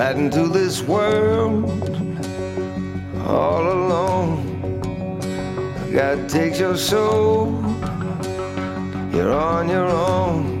riding through this world all alone. God takes your soul, you're on your own.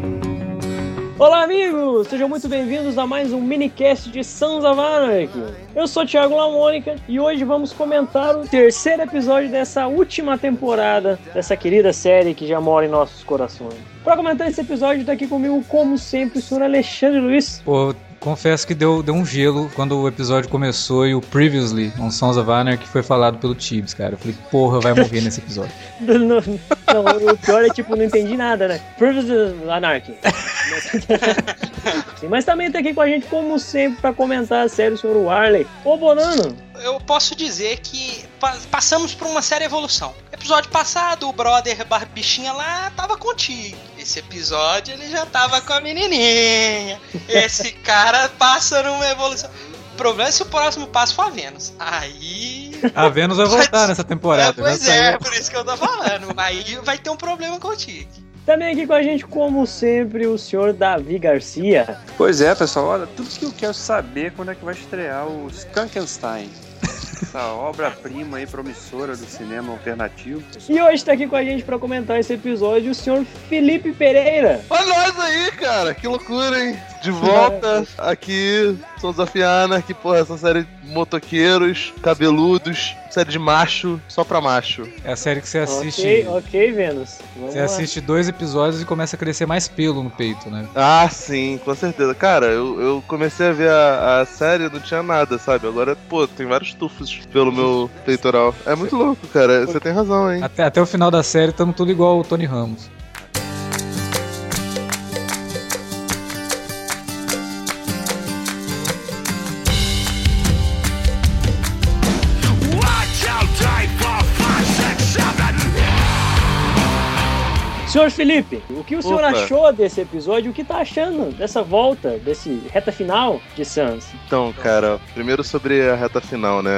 Olá, amigos! Sejam muito bem-vindos a mais um minicast de Sons of Anarchy. Eu sou Thiago Lamônica e hoje vamos comentar o terceiro episódio dessa última temporada dessa querida série que já mora em nossos corações. Para comentar esse episódio, está aqui comigo, como sempre, o senhor Alexandre Luiz. Pô, confesso que deu, deu um gelo quando o episódio começou e o Previously, on Sons of Anarchy, foi falado pelo Tibbs, cara. Eu falei, porra, vai morrer nesse episódio. não, não, o pior é tipo, não entendi nada, né? Previously Anarchy. Sim, mas também tá aqui com a gente, como sempre, para comentar a série sobre o Warley. Ô, Bonano! Eu posso dizer que passamos por uma séria evolução. Episódio passado, o brother bichinha lá tava contigo. Esse episódio ele já tava com a menininha. Esse cara passa numa evolução. O problema é se o próximo passo for a Vênus. Aí. A Vênus vai voltar nessa temporada. É, pois é, por isso que eu tô falando. Aí vai ter um problema contigo. Também aqui com a gente, como sempre, o senhor Davi Garcia. Pois é, pessoal, olha, tudo que eu quero saber é quando é que vai estrear o Skankenstein essa obra-prima aí promissora do cinema alternativo. E hoje está aqui com a gente para comentar esse episódio o senhor Felipe Pereira. Olha nós aí, cara, que loucura, hein? De volta aqui, sou desafiando que porra, essa série de motoqueiros, cabeludos, série de macho, só pra macho. É a série que você assiste. Ok, ok, Vênus. Vamos você lá. assiste dois episódios e começa a crescer mais pelo no peito, né? Ah, sim, com certeza. Cara, eu, eu comecei a ver a, a série não tinha nada, sabe? Agora, pô, tem vários tufos pelo meu peitoral. É muito louco, cara. Você tem razão, hein? Até, até o final da série estamos tudo igual o Tony Ramos. Senhor Felipe, o que o senhor Opa. achou desse episódio? O que tá achando dessa volta, desse reta final de Sans? Então, cara, primeiro sobre a reta final, né?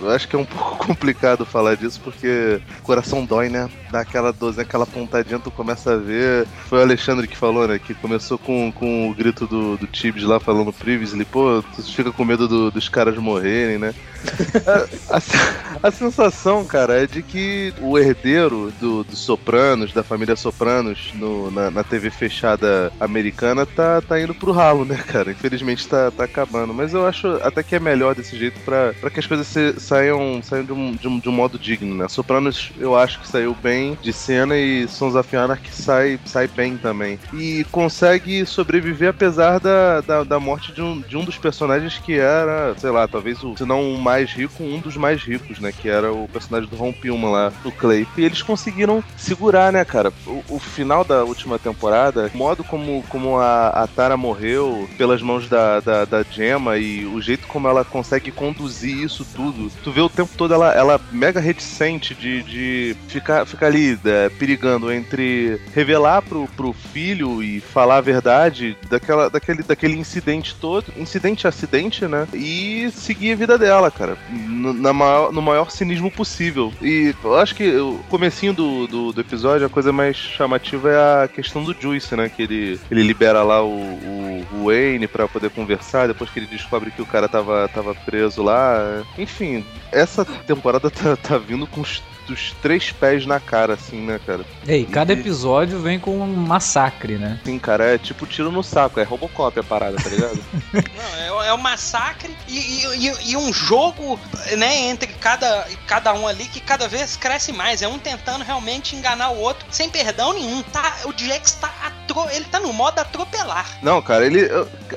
Eu acho que é um pouco complicado falar disso porque o coração dói, né? Dá aquela dozinha, aquela pontadinha, tu começa a ver. Foi o Alexandre que falou, né? Que começou com, com o grito do, do Tibbs lá falando previously, pô, tu fica com medo do, dos caras morrerem, né? a, a, sensação, cara, é de que o herdeiro do, dos Sopranos, da família Sopranos, no, na, na, TV fechada americana, tá, tá indo pro ralo, né, cara? Infelizmente tá, tá acabando. Mas eu acho até que é melhor desse jeito pra, pra que as coisas se, saiam, saiam de, um, de, um, de um modo digno, né? Sopranos eu acho que saiu bem de cena e Sons of Anarchy sai, sai bem também. E consegue sobreviver apesar da, da, da morte de um, de um dos personagens que era, sei lá, talvez o, se não o mais rico, um dos mais ricos, né? Que era o personagem do Ron Pilman lá, do Clay. E eles conseguiram segurar, né, cara? O, o final da última temporada, o modo como, como a, a Tara morreu pelas mãos da, da, da Gemma e o jeito como ela consegue conduzir isso tudo. Tu vê o tempo todo ela, ela mega reticente de, de ficar, ficar ali é, perigando entre revelar pro, pro filho e falar a verdade daquela, daquele, daquele incidente todo, incidente-acidente, né? E seguir a vida dela, cara cara. No, na maior, no maior cinismo possível. E eu acho que o comecinho do, do, do, episódio, a coisa mais chamativa é a questão do Juice, né? Que ele, ele libera lá o, o, o Wayne pra poder conversar, depois que ele descobre que o cara tava, tava preso lá. Enfim, essa temporada tá, tá vindo com dos três pés na cara, assim, né, cara? E cada episódio vem com um massacre, né? Sim, cara, é tipo tiro no saco, é Robocop a parada, tá ligado? Não, é, é um massacre e, e, e, um jogo, né, entre cada, cada um ali que cada vez cresce mais. É um tentando realmente enganar o outro sem perdão nenhum. Tá, o Jax tá atro, ele tá no modo atropelar. Não, cara, ele.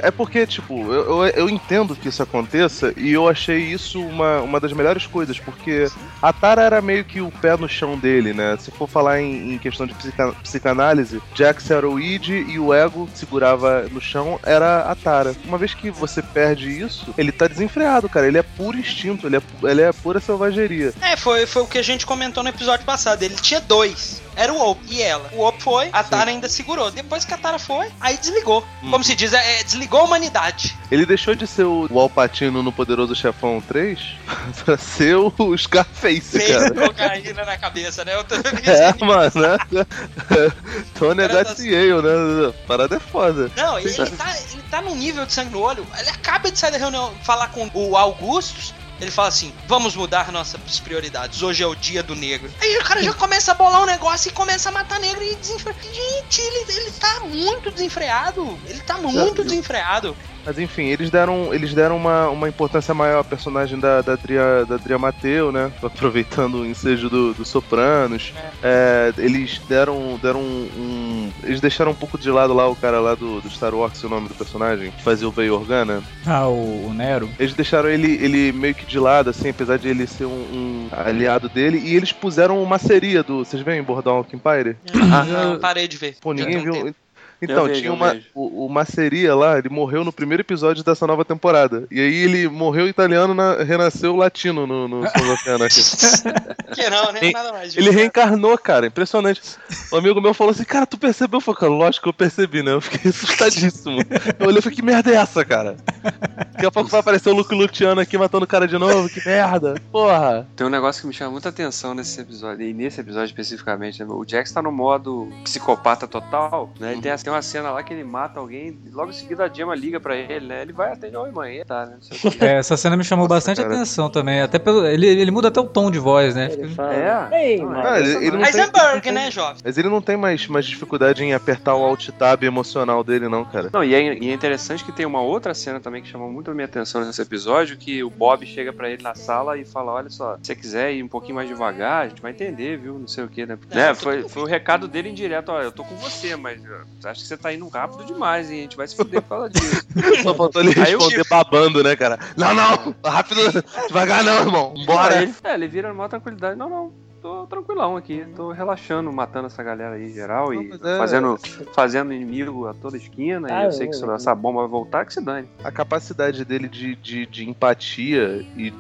É porque, tipo, eu, eu, eu entendo que isso aconteça e eu achei isso uma, uma das melhores coisas, porque a Tara era meio que o pé no chão dele, né? Se for falar em, em questão de psica, psicanálise, Jax era o id e o ego que segurava no chão era a Tara. Uma vez que você perde isso, ele tá desenfreado, cara. Ele é puro instinto, ele é, ele é pura selvageria. É, foi, foi o que a gente comentou no episódio passado. Ele tinha dois. Era o Op e ela. O Op foi, a Tara ainda segurou. Depois que a Tara foi, aí desligou. Como se diz, é, desligou a humanidade. Ele deixou de ser o Alpatino no Poderoso Chefão 3 pra ser o Scarface, Veio cara. cocaína na cabeça, né? Eu tô É, mano, né? Tony Cara, Gatsiel, né? Parada é foda. Não, ele, ele tá, ele tá num nível de sangue no olho. Ele acaba de sair da reunião, falar com o Augustus. Ele fala assim: vamos mudar nossas prioridades. Hoje é o dia do negro. Aí o cara já começa a bolar um negócio e começa a matar negro e desenfrear. Gente, ele, ele tá muito desenfreado. Ele tá muito desenfreado. Mas enfim, eles deram, eles deram uma, uma importância maior à personagem da, da, Adria, da Adria Mateu, né? Aproveitando o ensejo do, do Sopranos. É, eles deram, deram um, um- Eles deixaram um pouco de lado lá o cara lá do, do Star Wars, o nome do personagem, que fazia o Veio Organa. Ah, o, o Nero. Eles deixaram ele, ele meio que de lado, assim, apesar de ele ser um, um aliado dele, e eles puseram uma seria do. Vocês veem Boardwalk Empire? Ah, não, parei de ver. Pô, ninguém viu. Então, vejo, tinha uma. O, o Maceria lá, ele morreu no primeiro episódio dessa nova temporada. E aí ele morreu italiano, na, renasceu latino no, no Sons of Anarchy. Que não, né? Ele- Nada mais. Ele justo. reencarnou, cara, impressionante. Um amigo meu falou assim: Cara, tu percebeu? Eu falei, cara, lógico que eu percebi, né? Eu fiquei assustadíssimo. Eu olhei e falei: Que merda é essa, cara? Daqui a pouco vai aparecer o Luke Luciano aqui matando o cara de novo, que merda. Porra. Tem um negócio que me chama muita atenção nesse episódio, e nesse episódio especificamente, né? o Jax tá no modo psicopata total, né? Ele tem, a- tem uma cena lá que ele mata alguém, e logo em seguida a Gemma liga pra ele, né? Ele vai atender, oi mãe, tá, né? É, essa cena me chamou Nossa, bastante cara. atenção também. Até pelo. Ele, ele muda até o tom de voz, né? Ele fala, É? Ei, Não, mano. Ah, ele, ele não tem, Heisenberg, né, jovem? mas ele não tem mais, mais dificuldade em apertar o alt tab emocional dele, não, cara. Não, e é, e é interessante que tem uma outra cena também que chamou muito a minha atenção nesse episódio, que o Bob chega pra ele na sala e fala, olha só, se você quiser ir um pouquinho mais devagar, a gente vai entender, viu? Não sei o que, né? É, né? Foi, foi o recado dele indireto, ó, eu tô com você, mas ó, acho que você tá indo rápido demais, hein? A gente vai se fuder por causa disso. Só faltou ele Aí eu- responder babando, né, cara? Não, não, rápido, devagar não, irmão. Bora. ele, é, ele vira numa tranquilidade, não, não. Tô tranquilão aqui, tô relaxando, matando essa galera aí em geral e é- fazendo, fazendo inimigo a toda esquina. Ah, e eu sei é, que se é. essa bomba vai voltar, que se dane. a capacidade dele de, de, de empatia e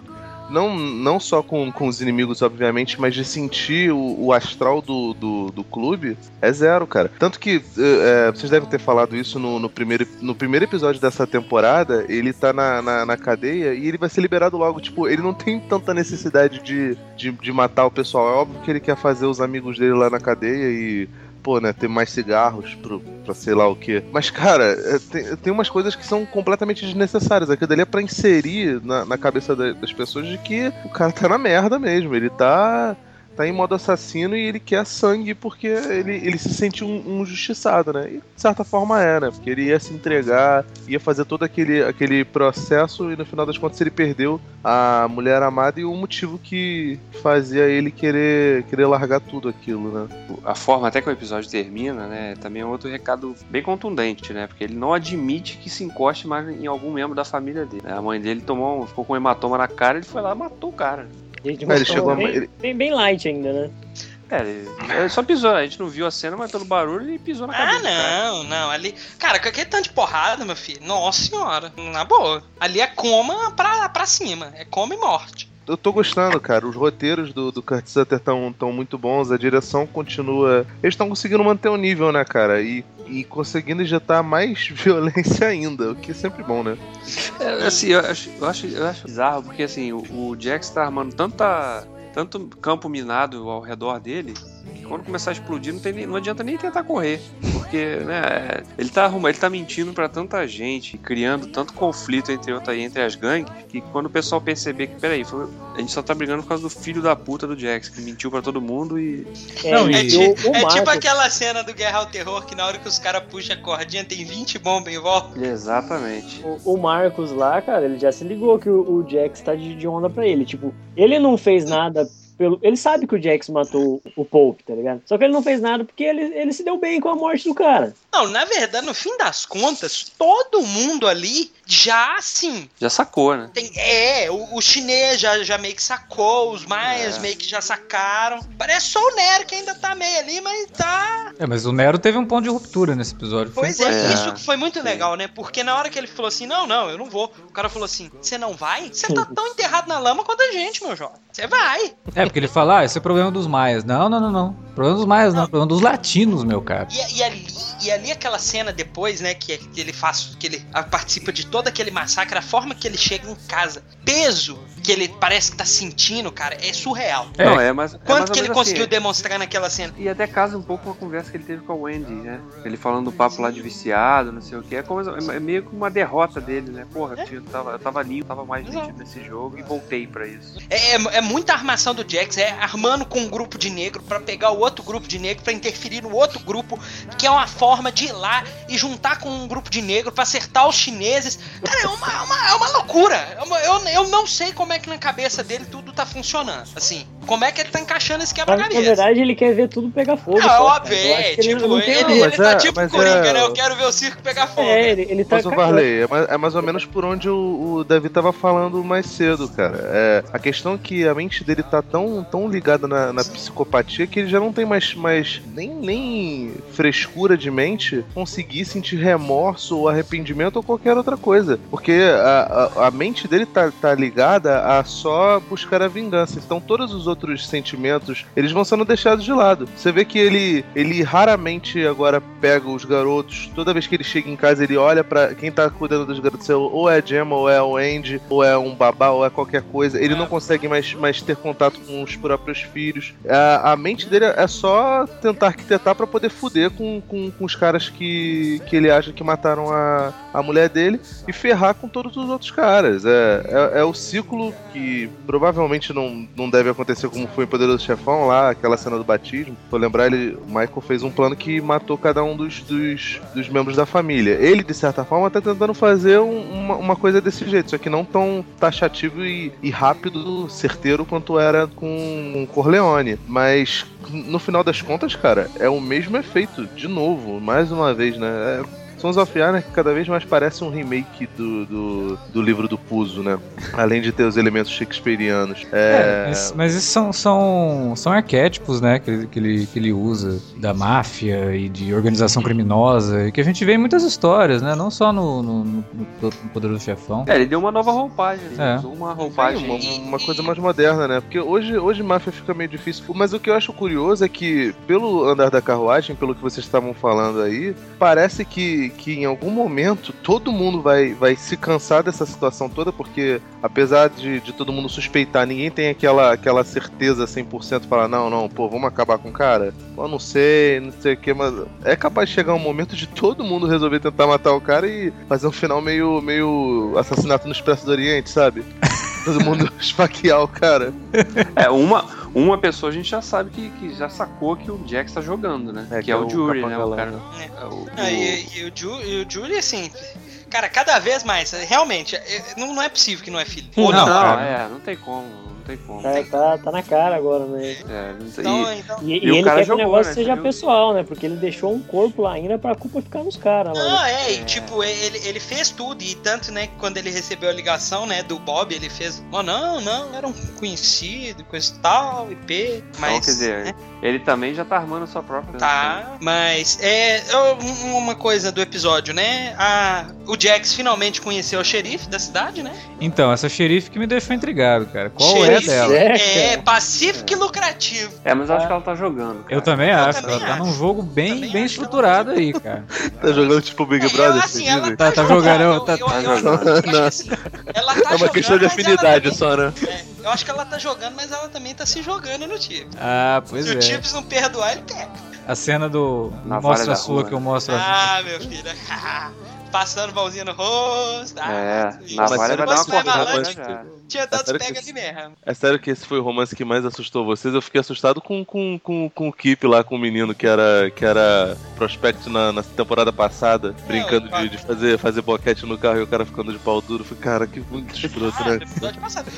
não, não só com, com os inimigos, obviamente, mas de sentir o, o astral do, do, do clube é zero, cara. Tanto que eh, vocês devem ter falado isso no, no, primeiro, no primeiro episódio dessa temporada. Ele tá na, na, na cadeia e ele vai ser liberado logo. Tipo, ele não tem tanta necessidade de, de, de matar o pessoal. É óbvio que ele quer fazer os amigos dele lá na cadeia e pô, né, ter mais cigarros pro, pra sei lá o que. Mas, cara, é, tem, tem umas coisas que são completamente desnecessárias. Aquilo dali é pra inserir na, na cabeça da- das pessoas de que o cara tá na merda mesmo. Ele tá. Tá em modo assassino e ele quer sangue porque ele, ele se sente um, um justiçado, né? E de certa forma é, né? Porque ele ia se entregar, ia fazer todo aquele, aquele processo e no final das contas ele perdeu a mulher amada e o motivo que fazia ele querer, querer largar tudo aquilo, né? A forma até que o episódio termina, né, também é outro recado bem contundente, né? Porque ele não admite que se encoste mais em algum membro da família dele. A mãe dele tomou, ficou com um hematoma na cara, ele foi lá e matou o cara. Gente, Ah, ele mostrou chegou a- bem, ele- bem, bem light ainda, né? É, ele, ele só pisou, a gente não viu a cena, mas pelo barulho ele pisou na Ah, cabeça. cara. não, não. Ali. Cara, com aquele tanto de porrada, meu filho. Nossa senhora. Na boa. Ali é coma pra, pra cima. É coma e morte. Eu tô gostando, cara. Os roteiros do, do Kurt Sutter estão tão muito bons, a direção continua. Eles estão conseguindo manter o nível, né, cara? E, e conseguindo injetar mais violência ainda, o que é sempre bom, né? É, assim, eu acho, eu, acho, eu acho bizarro, porque assim, o, o Jax tá armando tanta, tanto campo minado ao redor dele, quando começar a explodir não, tem, não adianta nem tentar correr. Porque, né, ele tá arrumando, ele tá mentindo pra tanta gente, criando tanto conflito entre, outra, entre as gangues, que quando o pessoal perceber que, peraí, foi- a gente só tá brigando por causa do filho da puta do Jax, que mentiu pra todo mundo e. É, Não, e e- É, o, ti- o é tipo aquela cena do Guerra ao Terror que na hora que os caras puxam a cordinha tem 20 bombas em volta. Exatamente. O, o Marcos lá, cara, ele já se ligou que o, o Jax tá de, de onda pra ele. Tipo, ele não fez nada pelo. Ele sabe que o Jax matou o Pope, tá ligado? Só que ele não fez nada porque ele, ele se deu bem com a morte do cara. Não, na verdade, no fim das contas, todo mundo ali já assim. Já sacou, né? Tem, é, o, o chinês já, já meio que sacou, os maias É. meio que já sacaram. Parece só o Nero que ainda tá meio ali, mas tá. É, mas o Nero teve um ponto de ruptura nesse episódio. Foi Pois é, É. isso que foi muito legal, né? Porque na hora que ele falou assim: não, não, eu não vou. O cara falou assim: você não vai? Você tá tão enterrado na lama quanto a gente, meu jovem. Você vai. É, É, porque ele fala, ah, esse é problema dos maias. Não, não, não, não. Problema dos maias, não. Problema dos latinos, meu cara. E, e ali, e ali aquela cena depois, né, que, que ele faz, que ele participa de todo aquele massacre, a forma que ele chega em casa, peso que ele parece que tá sentindo, cara, é surreal. É. Não, é, mas. é mais Quanto ou que ele menos conseguiu assim, demonstrar naquela cena? E até casa um pouco com a conversa que ele teve com a Wendy, né? Ele falando do papo lá de viciado, não sei o que. É, como- é meio que uma derrota dele, né? Porra, tio, eu tava, eu tava eu tava mais nítido nesse jogo e voltei pra isso. É, é, é muita armação do Jax, é armando com um grupo de negro pra pegar o outro grupo de negro pra interferir no outro grupo, que é uma forma de ir lá e juntar com um grupo de negro pra acertar os chineses. Cara, é uma, é uma, é uma loucura. É uma- eu, eu não sei como é que na cabeça dele tudo tá funcionando. Assim, como é que ele tá encaixando esse Mas, na quebra-cabeça. verdade, ele quer ver tudo pegar fogo. Não, é óbvio, é, ele tipo, não ele, tem ele, mas tá é- tipo Coringa, é- né? Eu quero ver o circo pegar fogo. É, ele, ele tá Mas. Varley, é mais, é mais ou menos por onde o, o Davi tava falando mais cedo, cara. É, a questão é que a mente dele tá tão, tão ligada na, na psicopatia que ele já não tem mais, mais nem, nem frescura de mente conseguir sentir remorso ou arrependimento ou qualquer outra coisa. Porque a, a, a mente dele tá, tá ligada a só buscar a vingança. Então todos os outros sentimentos, eles vão sendo deixados de lado. Você vê que ele, ele raramente agora pega os garotos. Toda vez que ele chega em casa, ele olha pra quem tá cuidando dos garotos. Ou é a Gemma, ou é o Andy, ou é um babá, ou é qualquer coisa. Ele não consegue mais, mais ter contato com os próprios filhos. A, a mente dele é só tentar arquitetar pra poder fuder com, com, com os caras que, que ele acha que mataram a, a mulher dele e ferrar com todos os outros caras. É, é, é o ciclo que provavelmente não, não deve acontecer como foi em Poderoso Chefão, lá, aquela cena do batismo. Vou lembrar, ele, o Michael fez um plano que matou cada um dos, dos, dos membros da família. Ele, de certa forma, tá tentando fazer um- uma, uma coisa desse jeito, só que não tão taxativo e, e rápido, certeiro quanto era com o Corleone. Mas no final das contas, cara, é o mesmo efeito, de novo, mais uma vez, né? É, Sons of Anarchy cada vez mais parece um remake do, do, do livro do Puzo, né? Além de ter os elementos shakespearianos. É, É, mas, esses são, são, são arquétipos, né, que, ele- que, ele, que ele usa, da máfia e de organização criminosa, e que a gente vê em muitas histórias, né, não só no, no, no, no Poderoso Chefão. É, ele deu uma nova roupagem. Ele É. usou uma Sim, roupagem. uma, uma coisa mais moderna, né? Porque hoje, hoje máfia fica meio difícil. Mas o que eu acho curioso é que, pelo andar da carruagem, pelo que vocês estavam falando aí, parece que, que em algum momento todo mundo vai, vai se cansar dessa situação toda, porque apesar de, de todo mundo suspeitar, ninguém tem aquela, aquela certeza 100% falar, não, não, pô, vamos acabar com o cara? Não sei, não sei o que, mas é capaz de chegar um momento de todo mundo resolver tentar matar o cara e fazer um final meio, meio assassinato no Expresso do Oriente, sabe? Todo mundo esfaquear o cara. É, uma, uma pessoa a gente já sabe que, que já sacou que o Jax tá jogando, né? É, que, é o Jury, né? O cara. Capanga é o- Ah, e, e o Ju, e o Julie, assim, cara, cada vez mais, realmente, é- não, não é possível que não é filho. Não, não. Não, cara. é, não tem como, não tem como. Tá, tá, tá na cara agora, né? É, não sei. Então, então, E, E e o ele cara quer que o negócio né? seja viu? pessoal, né? Porque ele deixou um corpo lá ainda pra culpa ficar nos caras. Não, é, e É. tipo, ele, ele fez tudo, e tanto, né, que quando ele recebeu a ligação, né, do Bob, ele fez, oh, não, não, era um conhecido, coisa e tal, IP, mas... Então, quer dizer, né, ele também já tá armando a sua própria. Tá, mas é um- uma coisa do episódio, né? A, o Jax finalmente conheceu o xerife da cidade, né? Então, essa xerife que me deixou intrigado, cara. Qual Xerife. É dela? É, É, pacífico e lucrativo. É, mas eu acho que ela tá jogando. Cara. Eu também Eu acho, também ela tá acho. num jogo bem, bem ela estruturado aí, cara. Tá jogando tipo Big Brother, assim, ela tá, Tá- tá jogando. eu, tá- eu, tá jogando. assim, ela tá É uma questão de afinidade também- só, né? é, eu acho que ela tá jogando, mas ela também tá se jogando no time. Ah, pois Se o é. Tibbs não perdoar, ele pega. A cena do Na Mostra Vale Sua Rua, que eu né? mostro a Ah, meu filho. Passando mãozinha no rosto. Ah, É, isso. na você vai dar uma cortada lanche, já. Tinha dado sério pega ali mesmo. É sério que esse foi o romance que mais assustou vocês? Eu fiquei assustado com, com, com, com o Kip lá, com o menino que era, que era prospect na, na temporada passada, brincando de, de fazer, fazer boquete no carro e o cara ficando de pau duro. Eu Falei, cara, que muito escroto, Ah, né?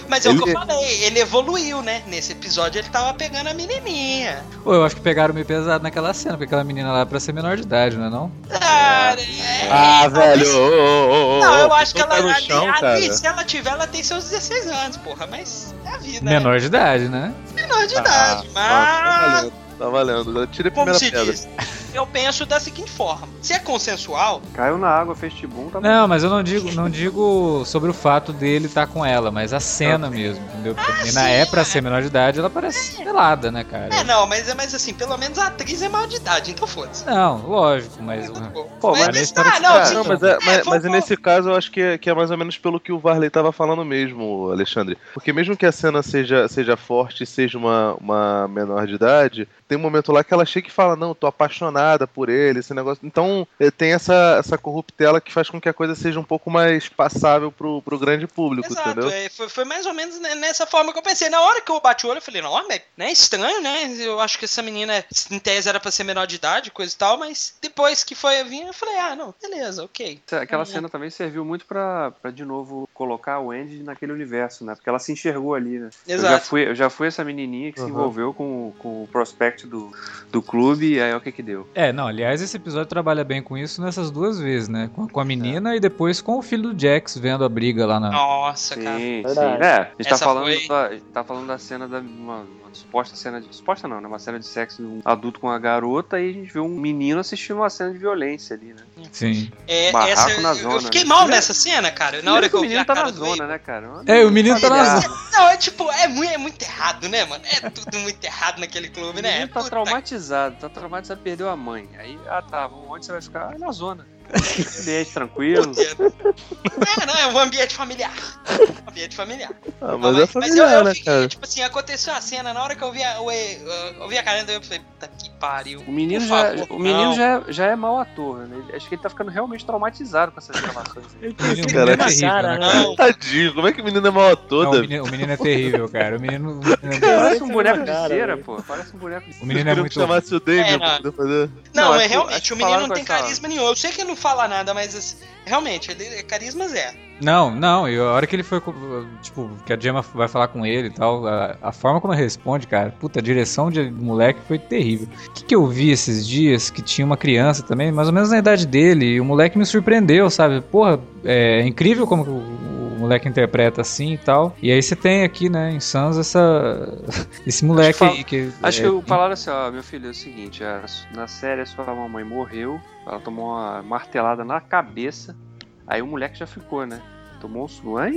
Mas é o que eu Ele- falei, ele evoluiu, né? Nesse episódio ele tava pegando a menininha. Pô, eu acho que pegaram meio pesado naquela cena, porque aquela menina lá é pra ser menor de idade, não é não? Ah, é, Ah, talvez- velho! ô, ô, ô, ô, Não, eu acho que ela, tá no chão, ali, se ela tiver, ela tem seus 16 anos, porra. Mas é a vida. Menor de idade, né? né? Menor de Ah, idade. ah, tá Mas, valendo, tá valendo. Tira a como primeira se pedra. Eu penso da seguinte forma: se é consensual, Caiu na água, fez tibum, tá bom. Não, mas eu não digo, não digo sobre o fato dele estar com ela, mas a cena mesmo, entendeu? Porque a menina sim, é pra é. ser menor de idade, ela parece pelada, né, cara? é não, mas, mas assim, pelo menos a atriz é maior de idade, então foda-se. Não, lógico, mas. Pô, mas, mas ah, não, tá- sim, Não, mas, é, mas, vou- mas vou- nesse caso eu acho que é, que é mais ou menos pelo que o Varley tava falando mesmo, Alexandre. Porque mesmo que a cena seja, seja forte e seja uma, uma menor de idade, tem um momento lá que ela chega e fala, não, tô apaixonada por ele, esse negócio. Então eh, tem essa, essa corruptela que faz com que a coisa seja um pouco mais passável pro, pro grande público, Exato, entendeu? é, foi, foi mais ou menos ne- nessa forma que eu pensei. Na hora que eu bati o olho, eu falei, não, mas né, estranho, né? Eu acho que essa menina, em tese, era pra ser menor de idade, coisa e tal, mas depois que foi vir, eu falei, ah, não, beleza, ok. Aquela Uhum. cena também serviu muito pra, pra de novo colocar o Andy naquele universo, né? Porque ela se enxergou ali, né? Eu já Exato. fui, eu já fui essa menininha que se Uhum. envolveu com, com o prospect do, do clube e aí o que que deu. É, não, aliás, esse episódio trabalha bem com isso nessas duas vezes, né? Com, com a menina e depois com o filho do Jax vendo a briga lá na. Nossa, cara. Sim, sim. Verdade. É, a gente tá falando, foi- da, tá falando da cena da. Uma, uma suposta cena de. Suposta não, né? Uma cena de sexo de um adulto com uma garota e a gente vê um menino assistindo uma cena de violência ali, né? Sim. É, Barraco essa, na eu- zona, eu fiquei né? mal nessa cena, cara. Na hora Primeiro que eu o vi menino a tá na zona, né, cara? É, o menino tá na zona. Não, é tipo, é muito, é muito errado, né, mano? É tudo muito errado naquele O clube, né? menino tá Puta traumatizado, tá traumatizado, perdeu a mãe. Aí, ah tá, onde você vai ficar? Ah, na zona. Ambiente tranquilo. É, não, é um ambiente familiar. Um ambiente familiar. Ah, Não, mas é eu, familiar, eu né, fiquei, cara? tipo assim, aconteceu a cena, na hora que eu vi a, o, eu vi a cara dele, eu falei, puta que pariu. O menino, já, favor, o menino já, é- já é mau ator, né? Acho que ele tá ficando realmente traumatizado com essas gravações. Ele O tem menino filho é terrível, cara, né, né? Não, Tadinho, como é que o menino é mal ator, Não, o, menino, o menino é terrível, cara. O menino. o menino- Parece um boneco de cara, cera, pô. Parece um boneco de O cera. menino é muito. chamasse o Damien É, pra não. poder fazer. não, Não, é realmente, o menino não tem carisma nenhum. Eu sei que ele não fala nada, mas assim, realmente, é carisma zero. Não, não, e a hora que ele foi, tipo, que a Gemma vai falar com ele e tal, a, a forma como ele responde, cara, puta, a direção de moleque foi terrível. O que, que eu vi esses dias que tinha uma criança também, mais ou menos na idade dele, e o moleque me surpreendeu, sabe? Porra, é incrível como moleque interpreta assim e tal. E aí você tem aqui, né, em Sans, essa, esse moleque fala- aí que. Acho é, que falaram assim, ó, meu filho, é o seguinte, a- na série a sua mamãe morreu, ela tomou uma martelada na cabeça, aí o moleque já ficou, né? Tomou um suan.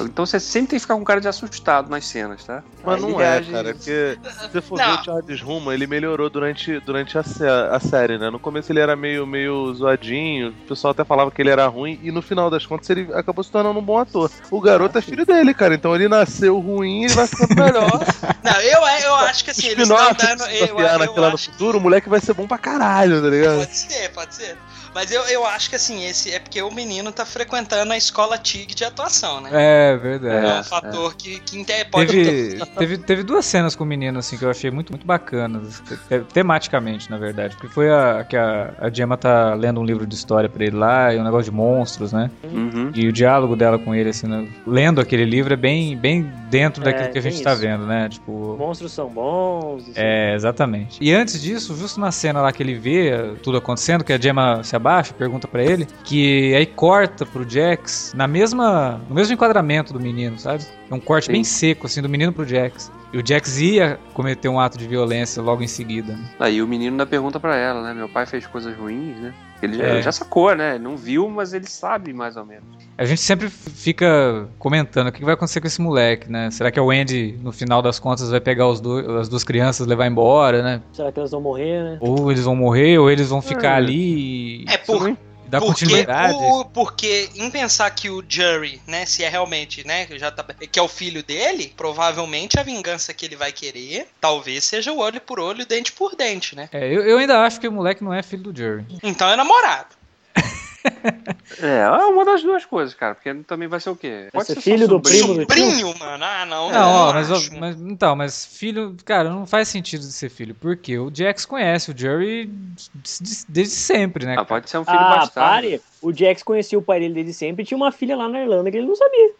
Então você sempre tem que ficar com cara de assustado nas cenas, tá? Mas Aí não é, cara, porque se você for Não. ver o Charles Rumo, ele melhorou durante, durante a, sé- a série, né? No começo ele era meio, meio zoadinho, o pessoal até falava que ele era ruim, e no final das contas ele acabou se tornando um bom ator. O garoto é filho dele, cara, então ele nasceu ruim e ele vai ficando melhor. Não, eu, eu acho que assim, eles estão dando. se Eu, desafiar eu naquela no futuro, o moleque vai ser bom pra caralho, tá ligado? Pode ser, pode ser. Mas eu, eu acho que assim, esse é porque o menino tá frequentando a escola TIG de atuação, né? É, verdade. É, um fator que, que inter- pode Teve, teve, teve duas cenas com o menino, assim, que eu achei muito, muito bacanas, te- tematicamente, na verdade. Que foi a que a, a Gemma tá lendo um livro de história pra ele lá, e um negócio de monstros, né? Uhum. E o diálogo dela com ele, assim, né? lendo aquele livro é bem, bem dentro É, daquilo que a gente tá isso. vendo, né? Tipo. Monstros são bons. assim. É, exatamente. E antes disso, justo na cena lá que ele vê tudo acontecendo, que a Gemma se abaixa, pergunta pra ele, que aí corta pro Jax na mesma, no mesmo enquadramento do menino, sabe? É um corte Sim. bem seco, assim, do menino pro Jax. E o Jax ia cometer um ato de violência logo em seguida. né? Aí o menino ainda pergunta pra ela, né? Meu pai fez coisas ruins, né? Ele já, É. já sacou, né? Não viu, mas ele sabe mais ou menos. A gente sempre fica comentando o que vai acontecer com esse moleque, né? Será que o Andy, no final das contas, vai pegar os dois, as duas crianças e levar embora, né? Será que elas vão morrer, né? Ou eles vão morrer, ou eles vão ficar É. ali e É por, dar porque, continuidade. o, porque em pensar que o Jerry, né, se é realmente, né, que já tá, que é o filho dele, provavelmente a vingança que ele vai querer, talvez seja o olho por olho, dente por dente, né? É, eu, eu ainda acho que o moleque não é filho do Jerry. Então é namorado. É, é uma das duas coisas, cara. Porque também vai ser o quê? Vai ser só filho do sobrinho. primo do? Sobrinho, mano. Ah, não. Não, ó, não mas, ó, mas- então, mas filho, cara, não faz sentido de ser filho, porque o Jax conhece o Jerry desde, desde sempre, né? Ah, pode ser um filho Ah, bastardo. pare! O Jax conhecia o pai dele desde sempre e tinha uma filha lá na Irlanda que ele não sabia.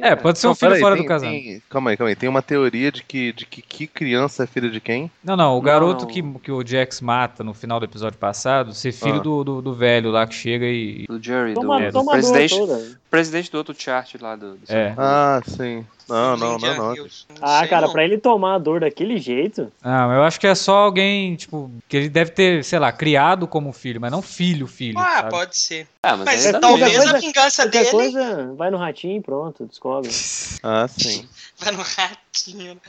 É, pode ser um Não, filho peraí, fora tem- do casamento. tem- Calma aí, calma aí. Tem uma teoria de que, de que, que criança é filha de quem? Não, não, o Não, garoto não. Que, que o Jax mata no final do episódio passado, ser filho Ah. do, do, do velho lá que chega e. Do Jerry, do, Toma, é, do presidente, presidente do outro chart lá do. do É. Ah, sim. Não, não, não, Indian não. Não Ah, cara, não. pra ele tomar a dor daquele jeito. Ah, mas eu acho que é só alguém, tipo, que ele deve ter, sei lá, criado como filho, mas não filho, filho. Ah, sabe? pode ser. Ah, mas, Mas talvez coisa- a vingança dele coisa, vai no ratinho e pronto, descobre. Ah, sim. vai no ratinho.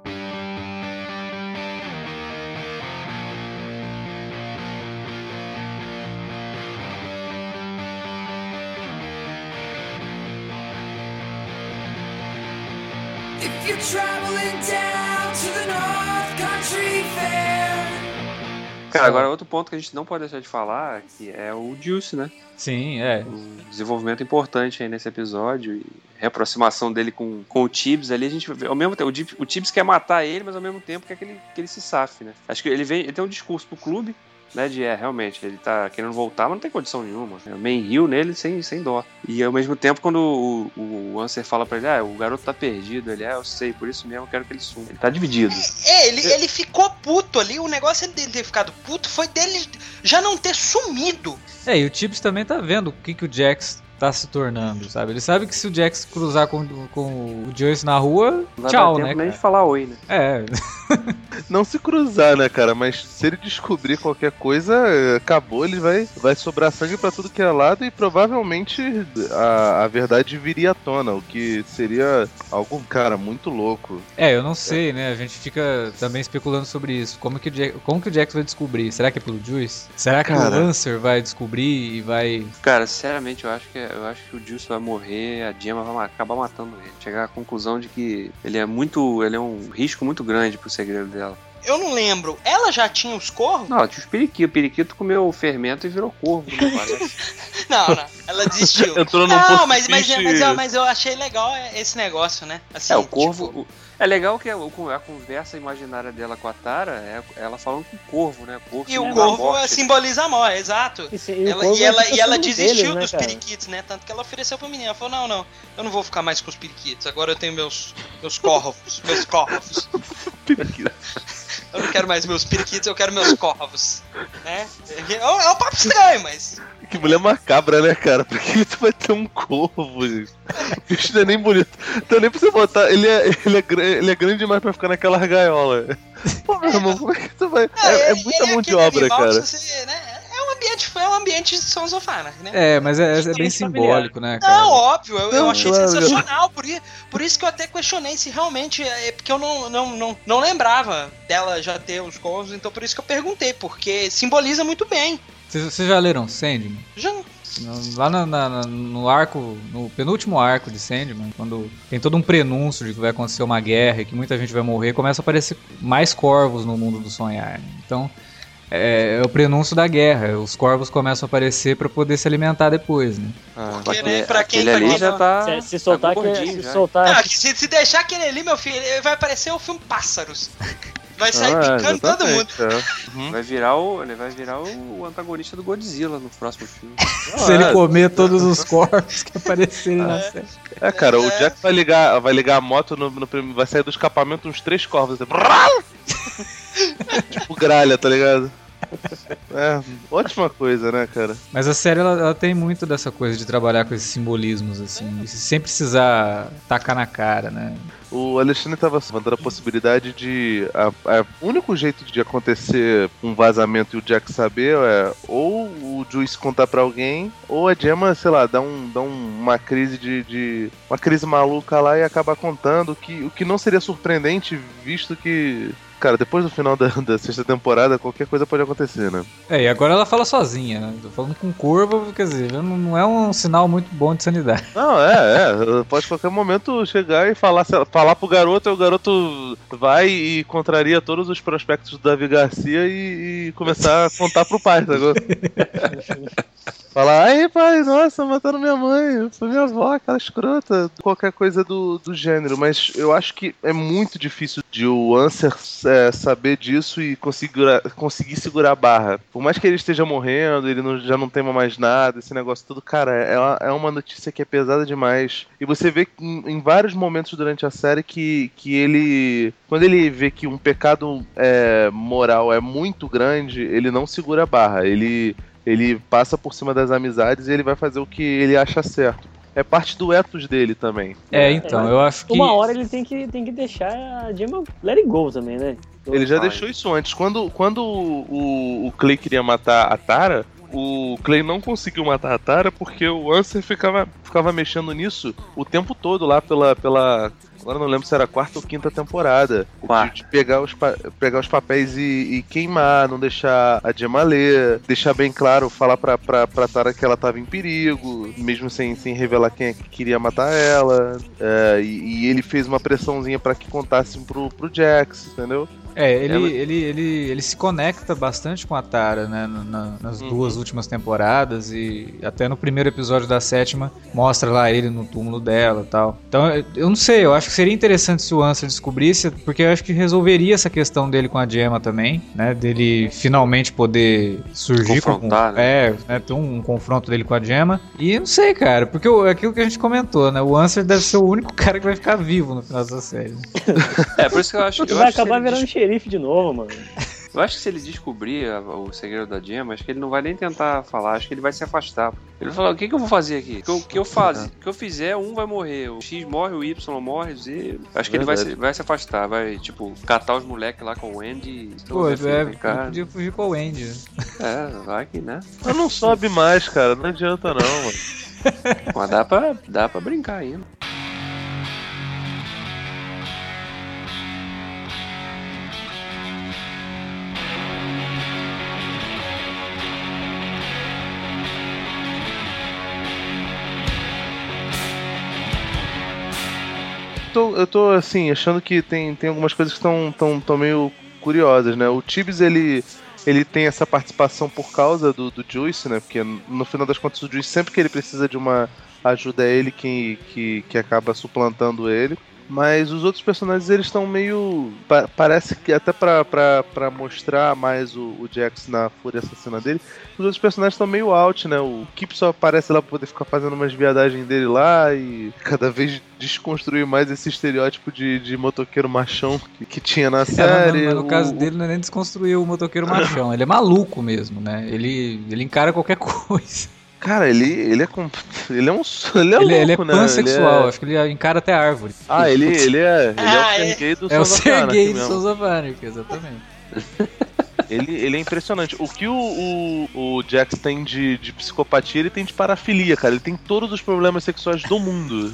Cara, agora outro ponto que a gente não pode deixar de falar que é o Juice, né? Sim, é. Um desenvolvimento importante aí nesse episódio e reaproximação dele com, com o Tibbs ali, a gente vê, ao mesmo tempo, o, Tibbs- o Tibbs quer matar ele, mas ao mesmo tempo quer que ele, que ele se safe, né? Acho que ele vem, ele tem um discurso pro clube, né, de é, realmente, ele tá querendo voltar, mas não tem condição nenhuma. É meio rio nele sem, sem dó. E ao mesmo tempo, quando o, o, o Answer fala pra ele, ah, o garoto tá perdido, ele, ah, eu sei, por isso mesmo eu quero que ele suma. Ele tá dividido. É, ele, ele ficou puto ali. O negócio dele ter ficado puto foi dele já não ter sumido. É, e o Tips também tá vendo o que, que o Jax tá se tornando, sabe? Ele sabe que se o Jax cruzar com, com o Joyce na rua, Não vai tchau, dar né? tempo nem cara? de falar oi, né? É, Não se cruzar, né, cara? Mas se ele descobrir qualquer coisa, acabou, ele vai, vai sobrar sangue pra tudo que é lado e provavelmente a, a verdade viria à tona, o que seria algo, cara, muito louco. é, eu não sei, né? A gente fica também especulando sobre isso. Como que o Jax, como que o Jax vai descobrir? Será que é pelo Juice? Será que Cara. o Lancer vai descobrir e vai. Cara, sinceramente, eu acho que eu acho que o Juice vai morrer, a Gemma vai acabar matando ele. Chegar à conclusão de que ele é muito. ele é um risco muito grande pro segredo dela. Eu não lembro. Ela já tinha os corvos? Não, tinha os periquitos. O periquito comeu o fermento e virou corvo, né, parece. Não, não. Ela desistiu. Entrou num não, mas, mas, mas, e- eu, mas eu achei legal esse negócio, né? Assim, é, o corvo. tipo, o- é legal que a, a conversa imaginária dela com a Tara é ela falando com o corvo, né? Corvo e o a corvo morte. simboliza a morte, exato. E, e Ela- e ela, é tipo e ela filho desistiu deles, né, dos cara? periquitos, né? Tanto que ela ofereceu pra menina. Ela falou: não, não, eu não vou ficar mais com os periquitos. Agora eu tenho meus, meus corvos. Meus corvos. Eu não quero mais meus periquitos, eu quero meus corvos. Né? É, um- é papo estranho, mas. Que mulher macabra, né, cara? Por que tu vai ter um corvo, gente? O bicho não é nem bonito. Então nem pra você botar. Ele é, ele é, ele é grande demais pra ficar naquela gaiola. Pô, meu irmão, como é que tu vai. É, é muita ele mão de obra, cara. você, né, é ambiente, é um ambiente de Sons of Anarchy, né? É, mas é, é bem simbólico, né, cara? Não, óbvio, eu, eu achei claro. sensacional, por, por isso que eu até questionei se realmente é porque eu não, não, não, não lembrava dela já ter os corvos, então por isso que eu perguntei, porque simboliza muito bem. Vocês já leram Sandman? Já, Lá na- na- no arco, no penúltimo arco de Sandman, quando tem todo um prenúncio de que vai acontecer uma guerra e que muita gente vai morrer, começa a aparecer mais corvos no mundo do sonhar. né? Então, é, é o prenúncio da guerra. Os corvos começam a aparecer para poder se alimentar depois, né? Ah, Porque, né, pra quem- pra ali quem já não- tá. Se, se soltar, tá que, gordinho se já. soltar, Ah, que se, se deixar aquele ali, meu filho, ele vai aparecer o filme Pássaros. Vai sair ah, picando todo mundo. é. Uhum. Vai virar o. Ele vai virar o antagonista do Godzilla no próximo filme. Se ele comer todos os corvos que aparecerem na série. É, cara, o É. Jack vai ligar, vai ligar a moto no, no vai sair do escapamento uns três corvos. Assim, tipo gralha, tá ligado? É, ótima coisa, né, cara? Mas a série ela, ela tem muito dessa coisa de trabalhar com esses simbolismos, assim, sem precisar tacar na cara, né? O Alexandre tava mandando a possibilidade de. O único jeito de acontecer um vazamento e o Jack saber é ou o Juice contar pra alguém, ou a Gemma, sei lá, dar, um, um- uma crise de, de- uma crise maluca lá e acabar contando, que, o que não seria surpreendente, visto que. Cara, depois do final da, da sexta temporada, qualquer coisa pode acontecer, né? É, e agora ela fala sozinha, né? Tô falando com corvo, quer dizer, não, não é um sinal muito bom de sanidade. Não, é, é. Pode a qualquer momento chegar e falar, falar pro garoto, e o garoto vai e contraria todos os prospectos do Davi Garcia e, e começar a contar pro pai, tá ligado? Falar, aí pai, nossa, mataram minha mãe, foi minha avó, aquela escrota, qualquer coisa do, do gênero, mas eu acho que é muito difícil de o Answer é, saber disso e conseguir, conseguir segurar a barra. Por mais que ele esteja morrendo, ele não- já não tema mais nada, esse negócio tudo, cara, é uma, é uma notícia que é pesada demais. E você vê em, em vários momentos durante a série que, que ele. Quando ele vê que um pecado é, moral é muito grande, ele não segura a barra. Ele ele passa por cima das amizades e ele vai fazer o que ele acha certo. é parte do ethos dele também. É, então, eu acho que. Uma hora ele tem que, tem que deixar a Gemma let it go também, né? Ele já Vai. deixou isso antes. Quando, quando o, o Clay queria matar a Tara, o Clay não conseguiu matar a Tara porque o Answer ficava, ficava mexendo nisso o tempo todo lá pela. pela agora não lembro se era a quarta ou quinta temporada. Quarta. de pegar, os pegar os papéis e, e queimar, não deixar a Gemma ler, deixar bem claro, falar pra, pra, pra Tara que ela tava em perigo, mesmo sem, sem revelar quem é que queria matar ela. É, e, e ele fez uma pressãozinha pra que contassem pro, pro Jax, entendeu? É, ele, Ela- ele, ele, ele se conecta bastante com a Tara, né? na- na- nas Uhum. duas últimas temporadas e até no primeiro episódio da sétima mostra lá ele no túmulo dela e tal. Então, eu- não sei, eu acho que seria interessante se o Answer descobrisse, porque eu acho que resolveria essa questão dele com a Gemma também, né? Dele finalmente poder surgir com. Confrontar, né? É, né, ter um, confronto dele com a Gemma. E não sei, cara, porque o- é aquilo que a gente comentou, né? O Answer deve ser o único cara que vai ficar vivo no final dessa série. É, por isso que eu acho, eu vai acho que acabar virando xerife de novo, mano. Eu acho que se ele descobrir o segredo da Gemma, acho que ele não vai nem tentar falar, acho que ele vai se afastar. Ele vai falar, o que, que eu vou fazer aqui? O que eu, que eu faz, o que eu fizer, um vai morrer. O X morre, o Y morre, o Z. Acho que ele vai se, vai se afastar, vai, tipo, catar os moleques lá com o Andy. e- Pô, é, podia fugir com o Andy. É, vai que, né? Mas não sobe mais, cara. Não adianta não, mano. Mas dá pra, dá pra brincar ainda. Tô- eu tô, assim, achando que tem, tem algumas coisas que estão tão, tão meio curiosas, né? O Tibbs, ele, ele tem essa participação por causa do, do Juice, né? Porque no final das contas, o Juice, sempre que ele precisa de uma ajuda, é ele que, que, que acaba suplantando ele. Mas os outros personagens, eles estão meio. pa- parece que até pra, pra, pra mostrar mais o, o Jax na fúria assassina dele, os outros personagens estão meio out, né? O Kip só aparece lá pra poder ficar fazendo umas viadagens dele lá e cada vez desconstruir mais esse estereótipo de, de motoqueiro machão que, que tinha na É, série. mas no, O- caso dele não é nem desconstruir o motoqueiro machão, ele é maluco mesmo, né? Ele, ele encara qualquer coisa. Cara, ele, ele é com. Ele é um. Ele é ele, ele é louco, né? pansexual, Ele é- acho que ele encara até árvore. Ah, ele, ele é. Ele é o Ah, é. do É o Sons of ser Anarchy gay do mesmo. Sons of Anarchy, exatamente. Ele, ele é impressionante. O que o, o, o Jax tem de, de psicopatia, ele tem de parafilia, cara. Ele tem todos os problemas sexuais do mundo.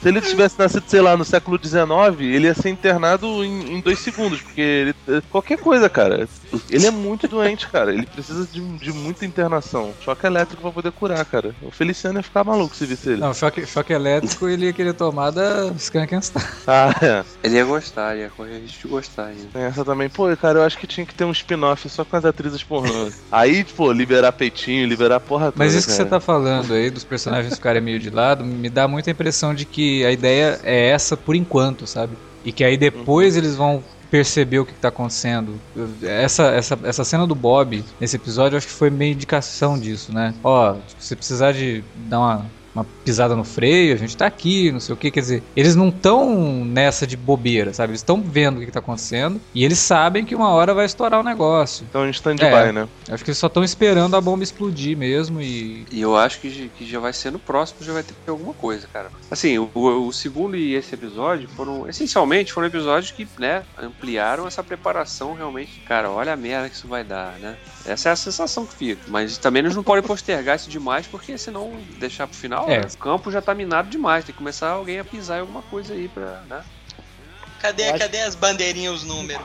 Se ele tivesse nascido, sei lá, no século XIX, ele ia ser internado em, em dois segundos, porque ele, qualquer coisa, cara. Ele é muito doente, cara. Ele precisa de, de muita internação. Choque elétrico pra poder curar, cara. O Feliciano ia ficar maluco se visse ele. Não, choque, choque elétrico ele ia querer tomar da Star. Ah, é. Ele ia gostar, ia correr risco de gostar ainda. Tem essa também. Pô, cara, eu acho que tinha que ter um spin-off só com as atrizes pornô. Aí, pô, liberar peitinho, liberar a porra toda. Mas isso que você cara. tá falando aí, dos personagens ficarem meio de lado, me dá muita impressão de que a ideia é essa por enquanto, sabe? E que aí depois eles vão perceber o que tá acontecendo. Essa, essa, essa cena do Bob nesse episódio eu acho que foi meio indicação disso, né? Ó, se precisar de dar uma, uma pisada no freio, a gente tá aqui, não sei o que. Quer dizer, eles não estão nessa de bobeira, sabe? Eles estão vendo o que, que tá acontecendo e eles sabem que uma hora vai estourar o negócio. Então em stand-by, É. né? Acho que eles só estão esperando a bomba explodir mesmo e. E eu acho que, que já vai ser no próximo, já vai ter alguma coisa, cara. Assim, o, o segundo e esse episódio foram, essencialmente, foram episódios que, né, ampliaram essa preparação realmente. Cara, olha a merda que isso vai dar, né? Essa é a sensação que fica. Mas também eles não podem postergar isso demais, porque senão deixar pro final, É. o campo já tá minado demais. Tem que começar alguém a pisar em alguma coisa aí pra, né? Cadê, acho- cadê as bandeirinhas, os números?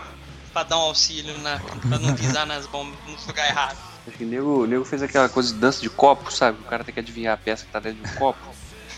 Pra dar um auxílio, na, pra não pisar nas bombas nos lugares errados. Acho que o nego, o nego fez aquela coisa de dança de copo, sabe? O cara tem que adivinhar a peça que tá dentro de um copo.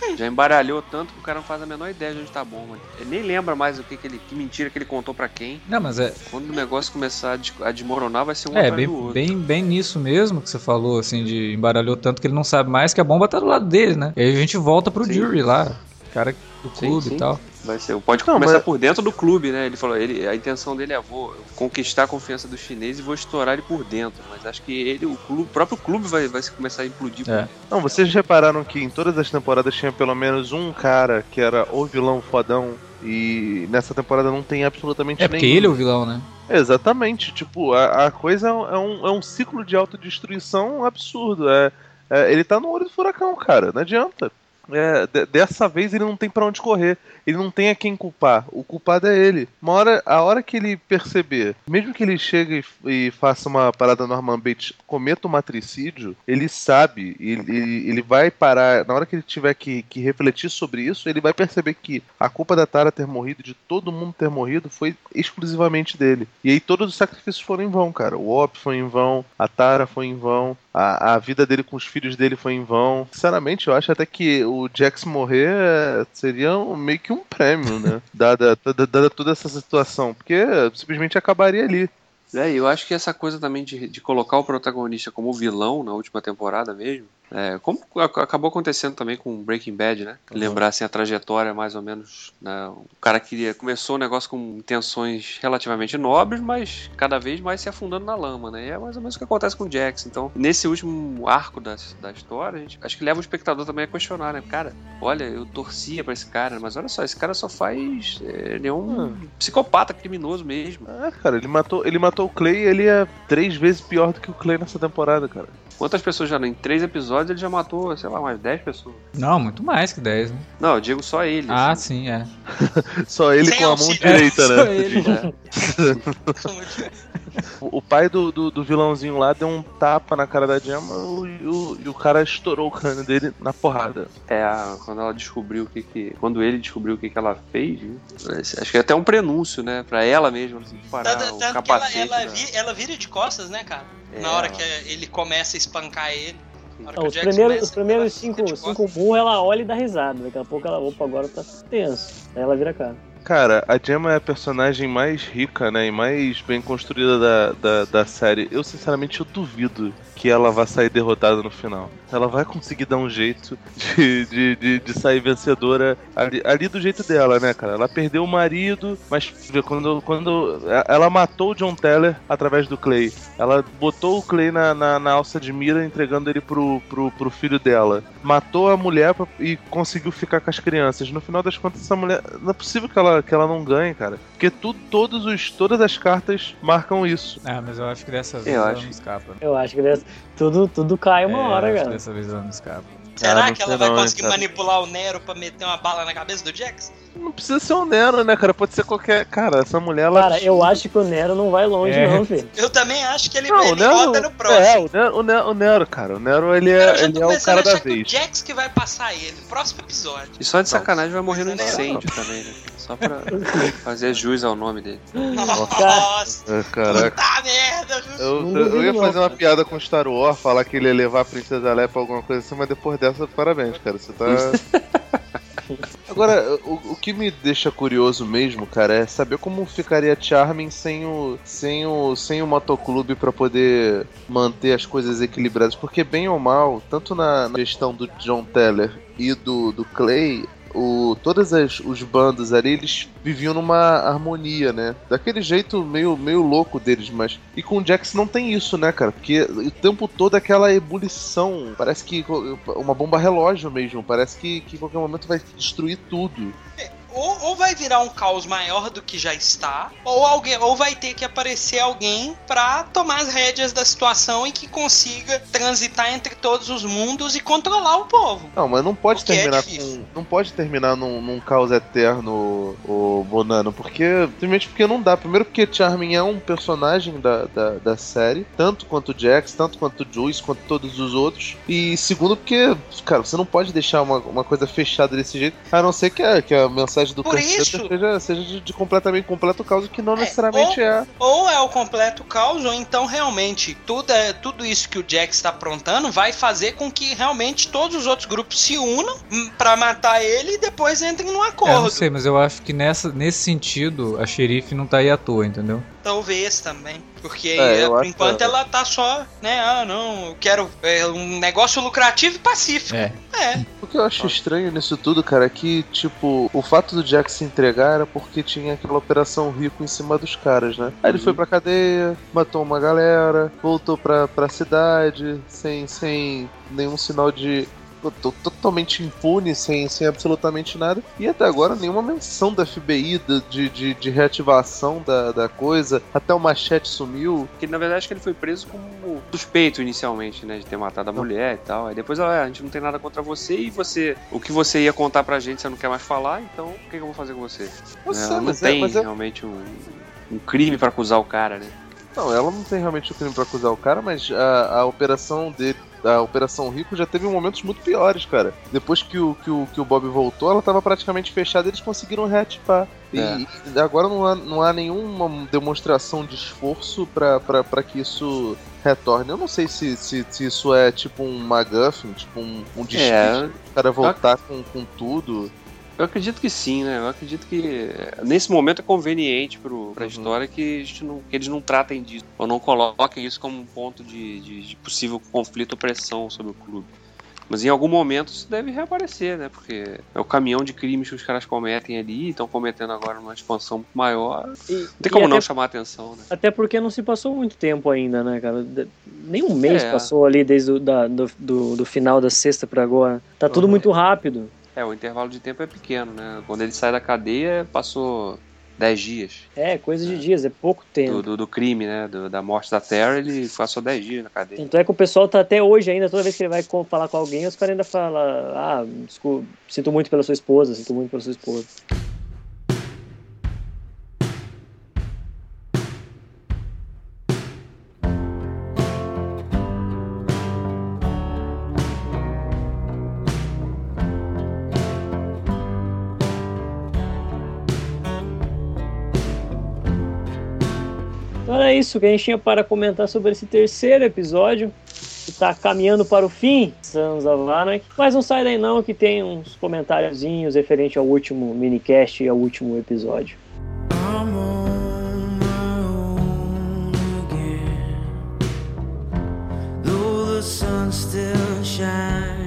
Já embaralhou tanto que o cara não faz a menor ideia de onde tá bom, mano. Ele nem lembra mais o que, que ele. Que mentira que ele contou pra quem. Não, mas é, Quando o negócio começar a, des- a desmoronar, vai ser um É, bem, bem, bem nisso mesmo que você falou, assim, de embaralhou tanto que ele não sabe mais que a bomba tá do lado dele, né? E aí a gente volta pro Sim. jury lá, cara do Sim, clube sim. e tal. Vai ser. Pode Não, começar mas- por dentro do clube, né? Ele falou, ele, a intenção dele é vou conquistar a confiança dos chineses e vou estourar ele por dentro. Mas acho que ele, o, clube, o próprio clube vai, vai começar a implodir. É. Não, vocês repararam que em todas as temporadas tinha pelo menos um cara que era o vilão fodão. E nessa temporada não tem absolutamente É porque nenhum. ele é o vilão, né? Exatamente, tipo, a, a coisa é um, é um ciclo de autodestruição absurdo. É, é, ele tá no olho do furacão, cara, não adianta. É, de- dessa vez ele não tem pra onde correr. Ele não tem a quem culpar. O culpado é ele. Uma hora, a hora que ele perceber, mesmo que ele chegue e, e faça uma parada Norman Bates, cometa um matricídio, ele sabe, ele, ele, ele vai parar. Na hora que ele tiver que, que refletir sobre isso, ele vai perceber que a culpa da Tara ter morrido, de todo mundo ter morrido, foi exclusivamente dele. E aí todos os sacrifícios foram em vão, cara. O Op foi em vão, a Tara foi em vão, a, a vida dele com os filhos dele foi em vão. Sinceramente, eu acho até que o Jax morrer é, seria um- meio que um prêmio, né? dada, dada, dada toda essa situação. Porque simplesmente acabaria ali. É, eu acho que essa coisa também de, de colocar o protagonista como vilão na última temporada mesmo, é, como ac- acabou acontecendo também com Breaking Bad, né? Lembrar assim, a trajetória mais ou menos. Né? O cara queria começou o negócio com intenções relativamente nobres, mas cada vez mais se afundando na lama, né? E é mais ou menos o que acontece com o Jax. Então, nesse último arco da, da história, gente, acho que leva o espectador também a questionar, né? Cara, olha, eu torcia pra esse cara, mas olha só, esse cara só faz. é, Ele é um psicopata criminoso mesmo. É, cara, ele matou, ele matou o Clay e ele é três vezes pior do que o Clay nessa temporada, cara. Quantas pessoas já em três episódios ele já matou, sei lá, umas 10 pessoas. Não, muito mais que 10, né? Não, eu digo só ele. Ah, assim. sim, é. Só ele Sem com a mão auxílio. direita, Só né? ele. É. O, o pai do, do, do vilãozinho lá deu um tapa na cara da Gemma o- e o, e o cara estourou o crânio dele na porrada. É, quando ela descobriu o que que. Quando ele descobriu o que que ela fez, viu? acho que é até um prenúncio, né? Pra ela mesma, assim, parar Tanto, o tanto que ela, ela, da- vi- ela vira de costas, né, cara? É, Na hora ela- que ele começa a espancar ele. Não, o os primeiros, começa, os primeiros cinco, cinco burros, ela olha e dá risada. Daqui a pouco ela, opa, agora tá tenso. Aí ela vira a cara. Cara, a Gemma é a personagem mais rica, né? E mais bem construída da, da, da série. Eu, sinceramente, eu duvido que ela vá sair derrotada no final. Ela vai conseguir dar um jeito de, de, de, de sair vencedora ali, ali do jeito dela, né, cara? Ela perdeu o marido, mas quando, quando ela matou o John Teller através do Clay. Ela botou o Clay na, na, na alça de mira, entregando ele pro, pro, pro filho dela. Matou a mulher e conseguiu ficar com as crianças. No final das contas, essa mulher. Não é possível que ela, que ela não ganhe, cara. Porque tu, todos os, todas as cartas marcam isso. Ah, mas eu acho que dessa vez Eu ela acho. não escapa. Eu acho que dessa- tudo, tudo cai uma É, hora, eu acho que cara. dessa vez ela não escapa. Será Ah, que ela vai não, conseguir cara. manipular o Nero pra meter uma bala na cabeça do Jax? Não precisa ser um Nero, né, cara? Pode ser qualquer. Cara, essa mulher, ela. Cara, eu acho que o Nero não vai longe, É. não, filho. Eu também acho que ele, Não, o ele Nero. roda no próximo. É, o Nero, o Nero, o Nero, cara. O Nero, ele Eu é, já ele é o cara a da achar que o vez. Jax que vai passar ele. Próximo episódio. E só de sacanagem vai morrer no incêndio também, né? Só pra fazer jus ao nome dele. Nossa, É, caraca. puta merda. Eu, eu ia fazer uma piada com Star Wars, falar que ele ia levar a Princesa Leia pra alguma coisa assim, mas depois dessa, parabéns, cara. Você tá. Agora, o, o que me deixa curioso mesmo, cara, é saber como ficaria Charming sem o, sem o, sem o motoclube pra poder manter as coisas equilibradas. Porque, bem ou mal, tanto na, na gestão do John Teller e do, do Clay, o, todos as- os bandos ali, eles viviam numa harmonia, né? Daquele jeito meio, meio louco deles, mas. E com o Jax não tem isso, né, cara? Porque o tempo todo é aquela ebulição. Parece que. Uma bomba relógio mesmo. Parece que, que em qualquer momento vai destruir tudo. Ou, ou vai virar um caos maior do que já está, ou alguém, ou vai ter que aparecer alguém pra tomar as rédeas da situação e que consiga transitar entre todos os mundos e controlar o povo. Não, mas não pode é terminar difícil. com. Não pode terminar num, num caos eterno, o Bonano, porque. Simplesmente porque não dá. Primeiro porque Charmin é um personagem da, da, da série, tanto quanto o Jax, tanto quanto o Juice, quanto todos os outros. E segundo porque, cara, você não pode deixar uma, uma coisa fechada desse jeito, a não ser que a, que a mensagem do Por isso- seja, seja de, de completamente completo caos, que não É, necessariamente é. Ou é o completo caos, ou então realmente tudo, é, tudo isso que o Jax está aprontando vai fazer com que realmente todos os outros grupos se unam hum, pra matar ele e depois entrem num É, acordo. não sei, mas eu acho que nessa, nesse sentido a xerife não tá aí à toa, entendeu? Talvez também. Porque É, é, por acho enquanto que- ela tá só, né? Ah, não, eu quero é, um negócio lucrativo e pacífico. É. É. O que eu acho estranho nisso tudo, cara, é que, tipo, o fato do Jack se entregar era porque tinha aquela operação rico em cima dos caras, né? Aí ele foi pra cadeia, matou uma galera, voltou pra, pra cidade, sem, sem nenhum sinal de totalmente impune, sem, sem absolutamente nada. E até agora nenhuma menção da FBI, de, de, de, reativação da, da coisa. Até o machete sumiu. Que na verdade acho que ele foi preso como suspeito inicialmente, né? De ter matado a mulher e tal. Aí depois, ah, a gente não tem nada contra você e você. O que você ia contar pra gente, você não quer mais falar, então o que, que eu vou fazer com você? Sei, Ela não é- tem é- realmente um, um crime pra acusar o cara, né? Não, ela não tem realmente o crime pra acusar o cara, mas a, a operação dele. A Operação Rico já teve momentos muito piores, cara. Depois que o, que o, que o Bob voltou, ela tava praticamente fechada eles conseguiram reativar. E, É. e agora não há, não há nenhuma demonstração de esforço pra que isso retorne. Eu não sei se, se, se isso é tipo um MacGuffin, tipo um, um desfile, É, o cara voltar com, com tudo. Eu acredito que sim, né? Eu acredito que nesse momento é conveniente pro, pra Uhum. história que, a gente não, que eles não tratem disso. Ou não coloquem isso como um ponto de, de- de possível conflito ou pressão sobre o clube. Mas em algum momento isso deve reaparecer, né? Porque é o caminhão de crimes que os caras cometem ali, estão cometendo agora numa expansão maior. Não E- tem como não chamar a atenção, né? até porque não se passou muito tempo ainda, né, cara? Nem um mês É. passou ali desde o da, do, do, do final da sexta pra agora. Tá tudo Uhum. muito rápido. É, o intervalo de tempo é pequeno, né? Quando ele sai da cadeia, passou 10 dias É, coisa de dias, é pouco tempo. do, do, do crime, né? Do- da morte da Terra, ele passou 10 dias na cadeia. Tanto é que o pessoal tá até hoje ainda, toda vez que ele vai falar com alguém, os caras ainda falam, ah, desculpa, sinto muito pela sua esposa, sinto muito pela sua esposa. Então era isso que a gente tinha para comentar sobre esse terceiro episódio, que tá caminhando para o fim, Sons of Anarchy. Mas não sai daí não, que tem uns comentáriozinhos referente ao último minicast e ao último episódio. I'm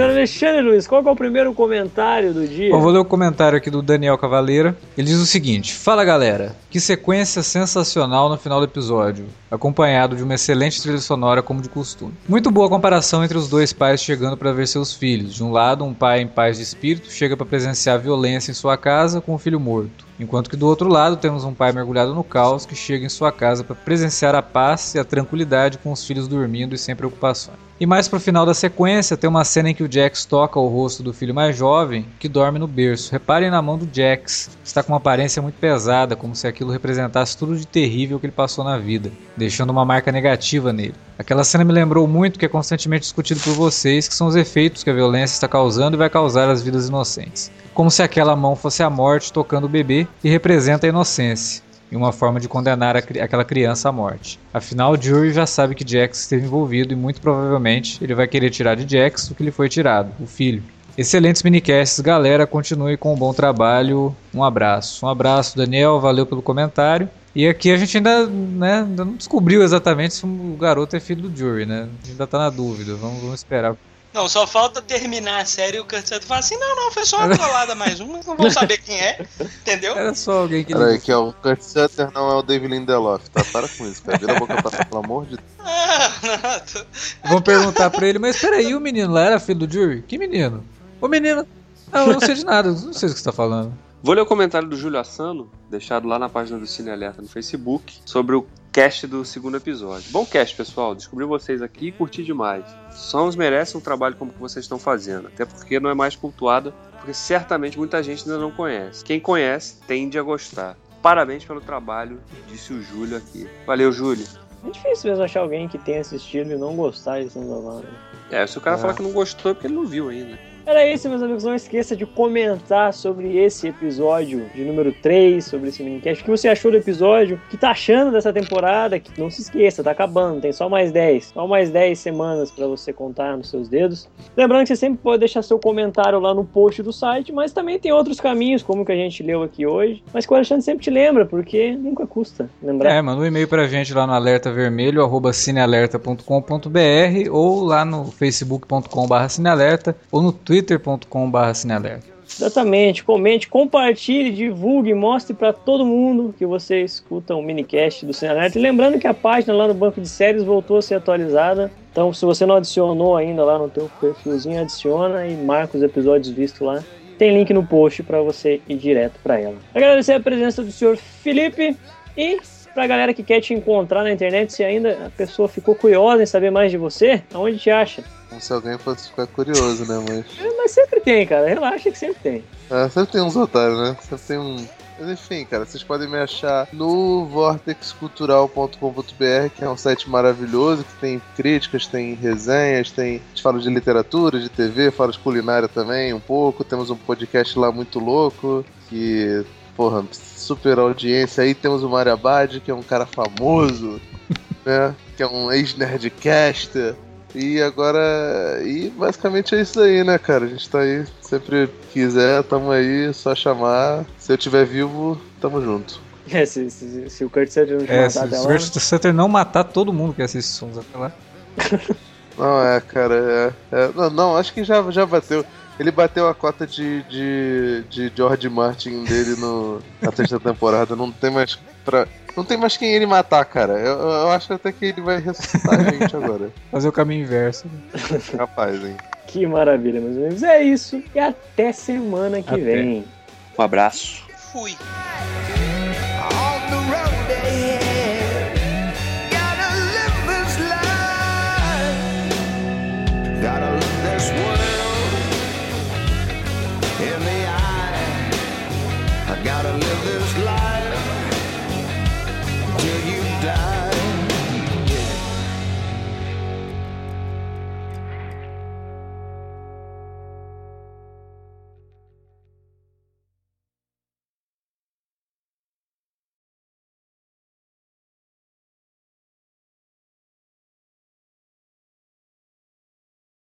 Senhor Alexandre Luiz, qual é o primeiro comentário do dia? Bom, vou ler o comentário aqui do Daniel Cavaleira. Ele diz o seguinte: Fala galera, que sequência sensacional no final do episódio, acompanhado de uma excelente trilha sonora como de costume. Muito boa comparação entre os dois pais chegando para ver seus filhos. De um lado, um pai em paz de espírito chega para presenciar violência em sua casa com o filho morto. Enquanto que do outro lado temos um pai mergulhado no caos que chega em sua casa para presenciar a paz e a tranquilidade com os filhos dormindo e sem preocupações. E mais pro final da sequência tem uma cena em que o Jax toca o rosto do filho mais jovem que dorme no berço. Reparem na mão do Jax, está com uma aparência muito pesada, como se aquilo representasse tudo de terrível que ele passou na vida, deixando uma marca negativa nele. Aquela cena me lembrou muito o que é constantemente discutido por vocês, que são os efeitos que a violência está causando e vai causar às vidas inocentes. Como se aquela mão fosse a morte tocando o bebê e representa a inocência e uma forma de condenar aquela criança à morte. Afinal, Jury já sabe que Jax esteve envolvido e muito provavelmente ele vai querer tirar de Jax o que lhe foi tirado, o filho. Excelentes minicasts, galera. Continue com um bom trabalho. Um abraço. Um abraço, Daniel. Valeu pelo comentário. E aqui a gente ainda, né, ainda não descobriu exatamente se o garoto é filho do Jury, né? A gente ainda tá na dúvida. Vamos, vamos esperar. Não, só falta terminar a série e o Kurt Sutter falar assim, não, não, foi só uma trollada mais uma, não vão saber quem é, entendeu? Era só alguém que Peraí, que é o Kurt Sutter, não é o David Lindelof, tá? Para com isso, cara. Vira a boca pra pelo amor de Deus. Ah, não, tô- Vão perguntar pra ele, mas peraí, o menino lá era filho do Jury? Que menino? O menino. Ah, eu não sei de nada, eu não sei do que você tá falando. Vou ler o comentário do Júlio Assano, deixado lá na página do Cine Alerta no Facebook, sobre o cast do segundo episódio. Bom cast, pessoal. Descobri vocês aqui e curti demais. Sons merecem um trabalho como que vocês estão fazendo, até porque não é mais cultuado, porque certamente muita gente ainda não conhece. Quem conhece tende a gostar. Parabéns pelo trabalho, disse o Júlio aqui. Valeu, Júlio. É difícil mesmo achar alguém que tenha assistido e não gostar de Sons of Anarchy. É, se o cara É. falar que não gostou é porque ele não viu ainda. Era isso, meus amigos. Não esqueça de comentar sobre esse episódio de número 3, sobre esse minicast. O que você achou do episódio? O que tá achando dessa temporada? Que não se esqueça, tá acabando. Tem só mais 10. Só mais 10 semanas pra você contar nos seus dedos. Lembrando que você sempre pode deixar seu comentário lá no post do site, mas também tem outros caminhos, como o que a gente leu aqui hoje. Mas que o Alexandre sempre te lembra, porque nunca custa lembrar. É, manda um e-mail pra gente lá no alertavermelho, arroba cinealerta.com.br ou lá no facebook.com.br cinealerta ou no twitter.com.br. Exatamente. Comente, compartilhe, divulgue, mostre pra todo mundo que você escuta o minicast do Cinealerta. E lembrando que a página lá no banco de séries voltou a ser atualizada. Então, se você não adicionou ainda lá no teu perfilzinho, adiciona e marca os episódios vistos lá. Tem link no post para você ir direto para ela. Agradecer a presença do senhor Felipe e pra galera que quer te encontrar na internet, se ainda a pessoa ficou curiosa em saber mais de você, aonde te acha? Como se alguém fosse ficar curioso, né? Mas. É, Mas sempre tem, cara. Relaxa que sempre tem. É, sempre tem uns otários, né? Sempre tem um. Mas enfim, cara, vocês podem me achar no vortexcultural.com.br, que é um site maravilhoso, que tem críticas, tem resenhas, tem. A gente fala de literatura, de TV, fala de culinária também um pouco. Temos um podcast lá muito louco, que, porra, super audiência. Aí temos o Mário Abad, que é um cara famoso, né? Que é um ex-nerdcaster. E agora. E basicamente é isso aí, né, cara? A gente tá aí. Sempre quiser, tamo aí, só chamar. Se eu tiver vivo, tamo junto. É, se, se, se o Kurt Sutter não te É, matar se até o lá, Kurt Sutter não matar todo mundo que assiste Sons até lá. Não, é, cara, é. é- não, não, acho que já, já bateu. Ele bateu a cota de, de, de George Martin dele no, na terceira temporada. Não tem mais pra. Não tem mais quem ele matar, cara. Eu, eu acho até que ele vai ressuscitar a gente agora. Fazer o caminho inverso. Capaz, hein? Que maravilha, meus amigos. É isso. E até semana que Até. vem. Um abraço. Fui.